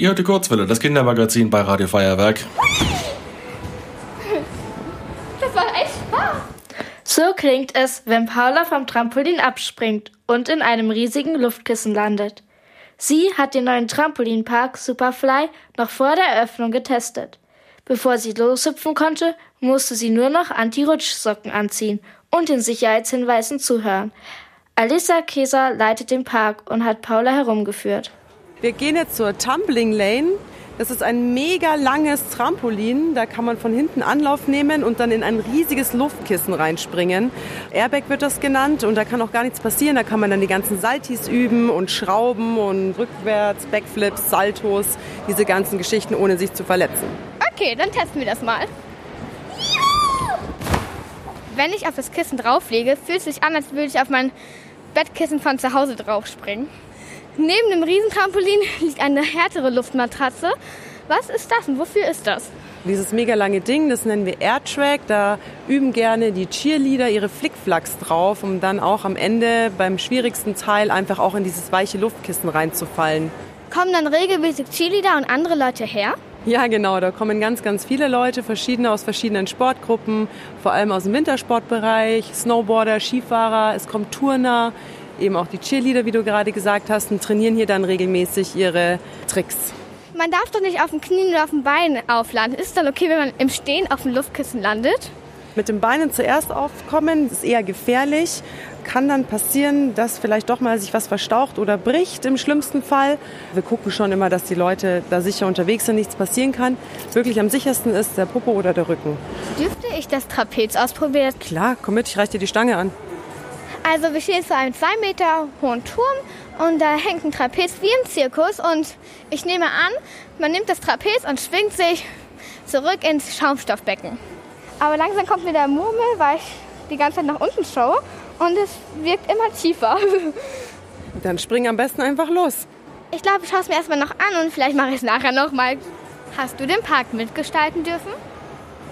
Ihr hört die Kurzwelle, das Kindermagazin bei Radio Feuerwerk. Das war echt Spaß. So klingt es, wenn Paula vom Trampolin abspringt und in einem riesigen Luftkissen landet. Sie hat den neuen Trampolinpark Superfly noch vor der Eröffnung getestet. Bevor sie loshüpfen konnte, musste sie nur noch Anti-Rutschsocken anziehen und den Sicherheitshinweisen zuhören. Alissa Keser leitet den Park und hat Paula herumgeführt. Wir gehen jetzt zur Tumbling Lane. Das ist ein mega langes Trampolin. Da kann man von hinten Anlauf nehmen und dann in ein riesiges Luftkissen reinspringen. Airbag wird das genannt und da kann auch gar nichts passieren. Da kann man dann die ganzen Saltis üben und Schrauben und rückwärts, Backflips, Saltos, diese ganzen Geschichten, ohne sich zu verletzen. Okay, dann testen wir das mal. Wenn ich auf das Kissen drauflege, fühlt es sich an, als würde ich auf mein Bettkissen von zu Hause draufspringen. Neben dem Riesentrampolin liegt eine härtere Luftmatratze. Was ist das und wofür ist das? Dieses mega lange Ding, das nennen wir Airtrack. Da üben gerne die Cheerleader ihre Flickflacks drauf, um dann auch am Ende beim schwierigsten Teil einfach auch in dieses weiche Luftkissen reinzufallen. Kommen dann regelmäßig Cheerleader und andere Leute her? Ja, genau. Da kommen ganz, ganz viele Leute, verschiedene aus verschiedenen Sportgruppen, vor allem aus dem Wintersportbereich, Snowboarder, Skifahrer, es kommt Turner, eben auch die Cheerleader, wie du gerade gesagt hast, und trainieren hier dann regelmäßig ihre Tricks. Man darf doch nicht auf dem Knien oder auf dem Bein auflanden. Ist es dann okay, wenn man im Stehen auf dem Luftkissen landet? Mit den Beinen zuerst aufkommen ist eher gefährlich. Kann dann passieren, dass vielleicht doch mal sich was verstaucht oder bricht im schlimmsten Fall. Wir gucken schon immer, dass die Leute da sicher unterwegs sind, nichts passieren kann. Wirklich am sichersten ist der Popo oder der Rücken. Dürfte ich das Trapez ausprobieren? Klar, komm mit, ich reiche dir die Stange an. Also wir stehen vor einem zwei Meter hohen Turm und da hängt ein Trapez wie im Zirkus und ich nehme an, man nimmt das Trapez und schwingt sich zurück ins Schaumstoffbecken. Aber langsam kommt mir der Murmel, weil ich die ganze Zeit nach unten schaue und es wirkt immer tiefer. Dann spring am besten einfach los. Ich glaube, ich schaue es mir erstmal noch an und vielleicht mache ich es nachher nochmal. Hast du den Park mitgestalten dürfen?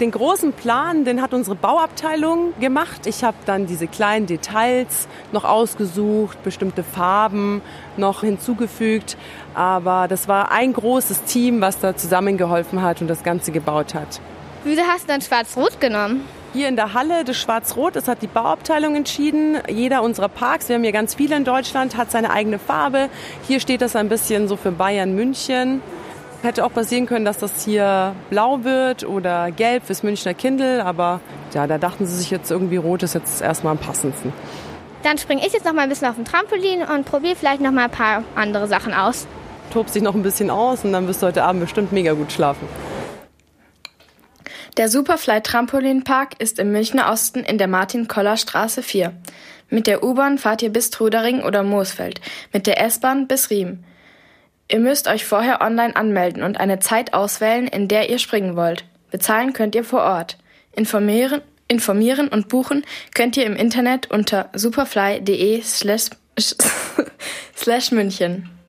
Den großen Plan, den hat unsere Bauabteilung gemacht. Ich habe dann diese kleinen Details noch ausgesucht, bestimmte Farben noch hinzugefügt. Aber das war ein großes Team, was da zusammengeholfen hat und das Ganze gebaut hat. Wieso hast du dann Schwarz-Rot genommen? Hier in der Halle des Schwarz-Rot, das hat die Bauabteilung entschieden. Jeder unserer Parks, wir haben hier ganz viele in Deutschland, hat seine eigene Farbe. Hier steht das ein bisschen so für Bayern München. Hätte auch passieren können, dass das hier blau wird oder gelb fürs Münchner Kindle, aber ja, da dachten sie sich jetzt irgendwie rot ist jetzt erstmal am passendsten. Dann springe ich jetzt noch mal ein bisschen auf dem Trampolin und probiere vielleicht noch mal ein paar andere Sachen aus. Tob dich noch ein bisschen aus und dann wirst du heute Abend bestimmt mega gut schlafen. Der Superfly Trampolinpark ist im Münchner Osten in der Martin-Koller-Straße 4. Mit der U-Bahn fahrt ihr bis Trudering oder Moosfeld, mit der S-Bahn bis Riem. Ihr müsst euch vorher online anmelden und eine Zeit auswählen, in der ihr springen wollt. Bezahlen könnt ihr vor Ort. Informieren, informieren und buchen könnt ihr im Internet unter superfly.de slash München.